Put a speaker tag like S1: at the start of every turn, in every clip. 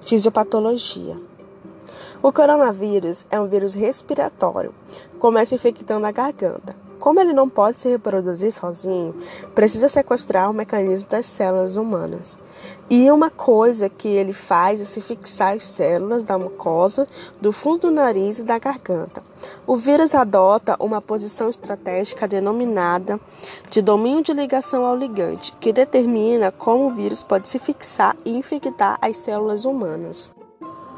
S1: Fisiopatologia. O coronavírus é um vírus respiratório. Começa infectando a garganta. Como ele não pode se reproduzir sozinho, precisa sequestrar o mecanismo das células humanas. E uma coisa que ele faz é se fixar as células da mucosa, do fundo do nariz e da garganta. O vírus adota uma posição estratégica denominada de domínio de ligação ao ligante, que determina como o vírus pode se fixar e infectar as células humanas.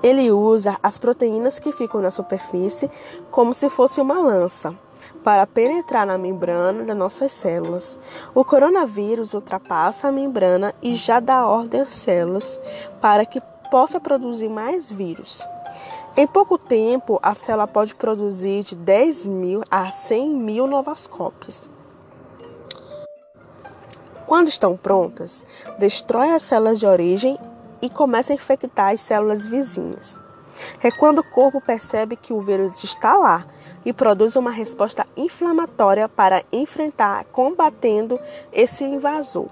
S1: Ele usa as proteínas que ficam na superfície como se fosse uma lança para penetrar na membrana das nossas células. O coronavírus ultrapassa a membrana e já dá ordem às células para que possa produzir mais vírus. Em pouco tempo, a célula pode produzir de 10 mil a 100 mil novas cópias. Quando estão prontas, destrói as células de origem e começa a infectar as células vizinhas. É quando o corpo percebe que o vírus está lá e produz uma resposta inflamatória para enfrentar, combatendo esse invasor.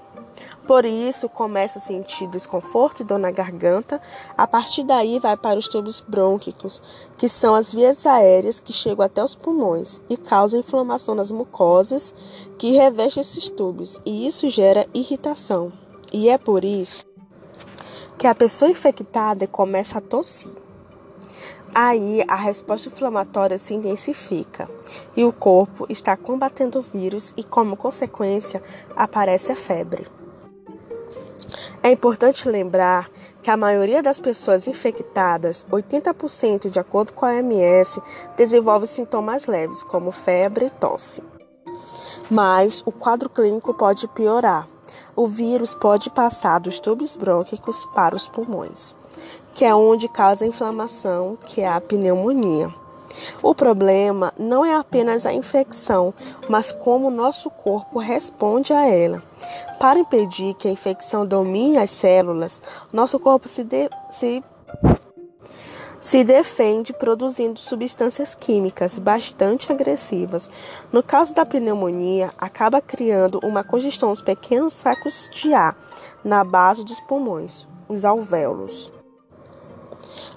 S1: Por isso, começa a sentir desconforto e dor na garganta. A partir daí, vai para os tubos brônquicos, que são as vias aéreas que chegam até os pulmões e causam inflamação nas mucosas que revestem esses tubos, e isso gera irritação. E é por isso que a pessoa infectada começa a tossir. Aí a resposta inflamatória se intensifica e o corpo está combatendo o vírus e, como consequência, aparece a febre. É importante lembrar que a maioria das pessoas infectadas, 80% de acordo com a OMS, desenvolve sintomas leves, como febre e tosse. Mas o quadro clínico pode piorar o vírus pode passar dos tubos brônquicos para os pulmões, que é onde causa a inflamação, que é a pneumonia. O problema não é apenas a infecção, mas como o nosso corpo responde a ela. Para impedir que a infecção domine as células, nosso corpo se, de, se se defende produzindo substâncias químicas bastante agressivas. No caso da pneumonia, acaba criando uma congestão dos pequenos sacos de ar na base dos pulmões, os alvéolos.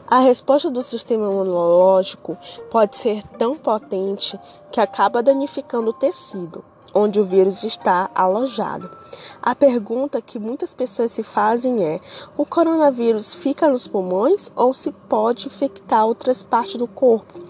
S1: A resposta do sistema imunológico pode ser tão potente que acaba danificando o tecido onde o vírus está alojado. A pergunta que muitas pessoas se fazem é: o coronavírus fica nos pulmões ou se pode infectar outras partes do corpo?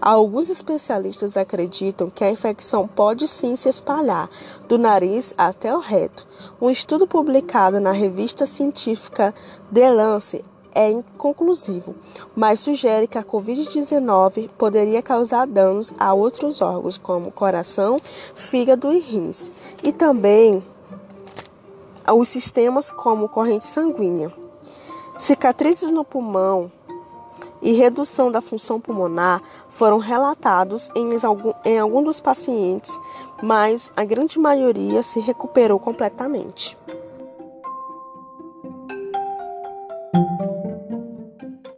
S1: Alguns especialistas acreditam que a infecção pode sim se espalhar do nariz até o reto. Um estudo publicado na revista científica The Lancet é inconclusivo, mas sugere que a Covid-19 poderia causar danos a outros órgãos, como coração, fígado e rins, e também aos sistemas como corrente sanguínea. Cicatrizes no pulmão e redução da função pulmonar foram relatados em algum, em algum dos pacientes, mas a grande maioria se recuperou completamente.